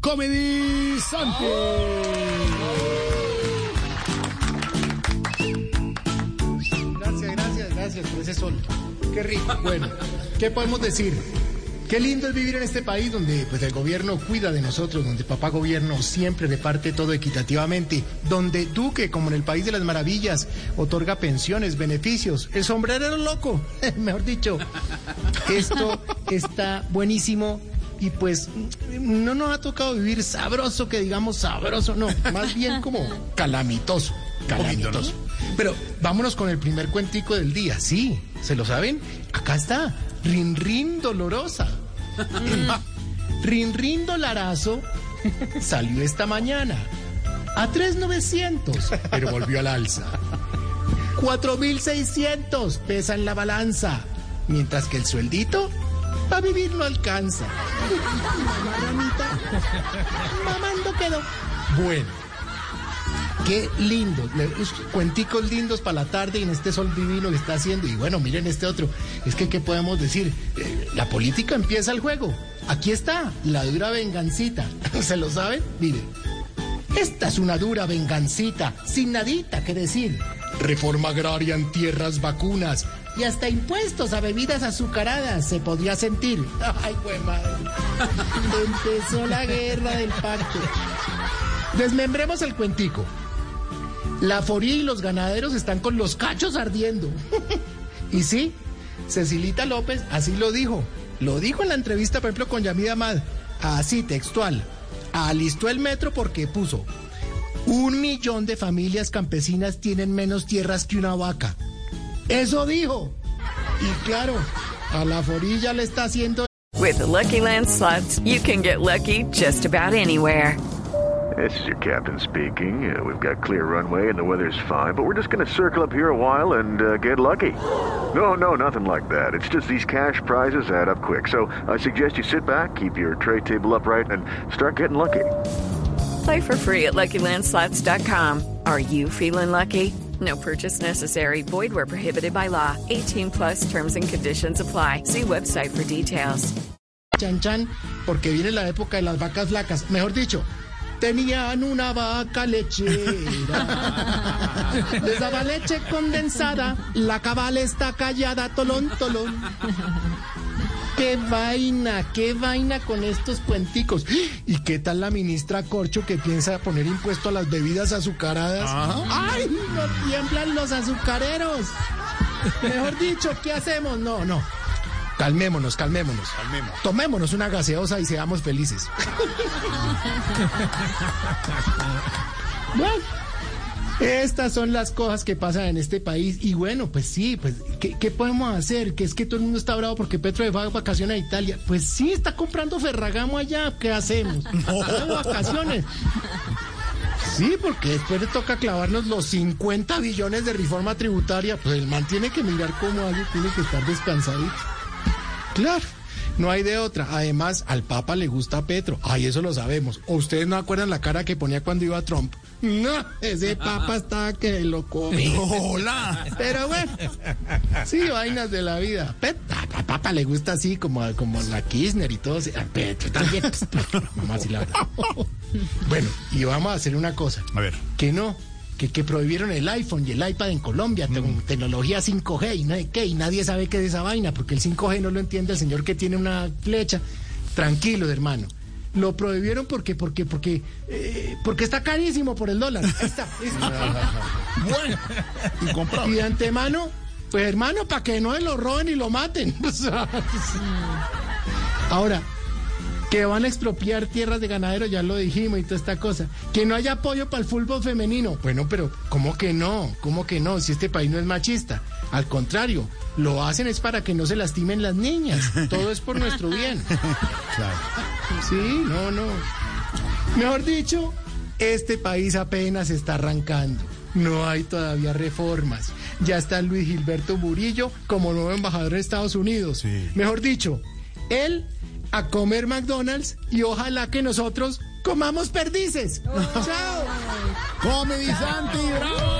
Comedy Gracias, gracias, gracias por ese sol. Qué rico. Bueno, ¿qué podemos decir? Qué lindo es vivir en este país donde pues, el gobierno cuida de nosotros, donde papá gobierno siempre reparte todo equitativamente, donde Duque, como en el País de las Maravillas, otorga pensiones, beneficios. El sombrerero loco, mejor dicho. Esto está buenísimo y pues no nos ha tocado vivir sabroso, que digamos sabroso, no, más bien como calamitoso, calamitoso. Pero vámonos con el primer cuentico del día, sí, ¿se lo saben? Acá está, Rin Rin Dolorosa. Rin Rin Dolarazo salió esta mañana a 3,900, pero volvió al alza. 4,600 pesa en la balanza, mientras que el sueldito para vivir no alcanza. Maramita, mamando quedó. Bueno, qué lindo. Cuenticos lindos para la tarde y en este sol divino que está haciendo. Y bueno, miren este otro. Es que, ¿qué podemos decir? Eh, la política empieza el juego. Aquí está, la dura vengancita. ¿Se lo saben? Miren. Esta es una dura vengancita, sin nadita que decir. Reforma agraria en tierras vacunas y hasta impuestos a bebidas azucaradas se podría sentir. Ay, güey, madre. Empezó la guerra del pacto. Desmembremos el cuentico. La foría y los ganaderos están con los cachos ardiendo. y sí, Cecilita López así lo dijo. Lo dijo en la entrevista, por ejemplo, con Yamida Amad. Así, textual. Alistó el metro porque puso. Un millón de familias campesinas tienen menos tierras que una vaca. Eso dijo. Y claro, a la forilla le está haciendo With the Lucky Land slots, you can get lucky just about anywhere. This is your captain speaking. Uh, we've got clear runway and the weather's fine, but we're just going to circle up here a while and uh, get lucky. No, no, nothing like that. It's just these cash prizes add up quick. So I suggest you sit back, keep your tray table upright, and start getting lucky. Play for free at LuckyLandSlots.com. Are you feeling lucky? No purchase necessary. Void where prohibited by law. 18 plus terms and conditions apply. See website for details. chan chan porque viene la época de las vacas flacas. Mejor dicho, tenían una vaca lechera. Les daba leche condensada, la cabal está callada, tolón, tolón. Qué vaina, qué vaina con estos cuenticos. ¿Y qué tal la ministra Corcho que piensa poner impuesto a las bebidas azucaradas? ¡Ay, no tiemblan los azucareros! Mejor dicho, ¿qué hacemos? No, no. Calmémonos, calmémonos. Tomémonos una gaseosa y seamos felices. bueno, estas son las cosas que pasan en este país. Y bueno, pues sí, pues, ¿qué, qué podemos hacer? Que es que todo el mundo está bravo porque Petro de vacaciones a Italia. Pues sí, está comprando Ferragamo allá. ¿Qué hacemos? No, vacaciones. Sí, porque después le toca clavarnos los 50 billones de reforma tributaria. Pues el man tiene que mirar cómo algo tiene que estar descansadito. Claro, no hay de otra. Además, al Papa le gusta Petro. Ay, eso lo sabemos. ¿O ustedes no acuerdan la cara que ponía cuando iba Trump? No, ese Papa estaba que lo come. Hola. Pero bueno, sí, vainas de la vida. Pet- a- Papa le gusta así, como, como la Kirchner y todo. A Petro también. Como así la verdad. Bueno, y vamos a hacer una cosa. A ver. Que no, que, que prohibieron el iPhone y el iPad en Colombia, te- tecnología 5G y no sé qué, y nadie sabe qué es esa vaina, porque el 5G no lo entiende el señor que tiene una flecha. Tranquilo, hermano. Lo prohibieron porque, porque, porque, eh, porque está carísimo por el dólar. Ahí está. Bueno, incomprable. Y de antemano, pues hermano, para que no se lo roben y lo maten. Ahora, Que van a expropiar tierras de ganadero, ya lo dijimos y toda esta cosa. Que no haya apoyo para el fútbol femenino. Bueno, pero ¿cómo que no? ¿Cómo que no? Si este país no es machista. Al contrario, lo hacen es para que no se lastimen las niñas. Todo es por nuestro bien. Sí, no, no. Mejor dicho, este país apenas está arrancando. No hay todavía reformas. Ya está Luis Gilberto Murillo como nuevo embajador de Estados Unidos. Mejor dicho, él a comer McDonald's y ojalá que nosotros comamos perdices. Chao. Comedy Santi, bravo.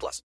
plus.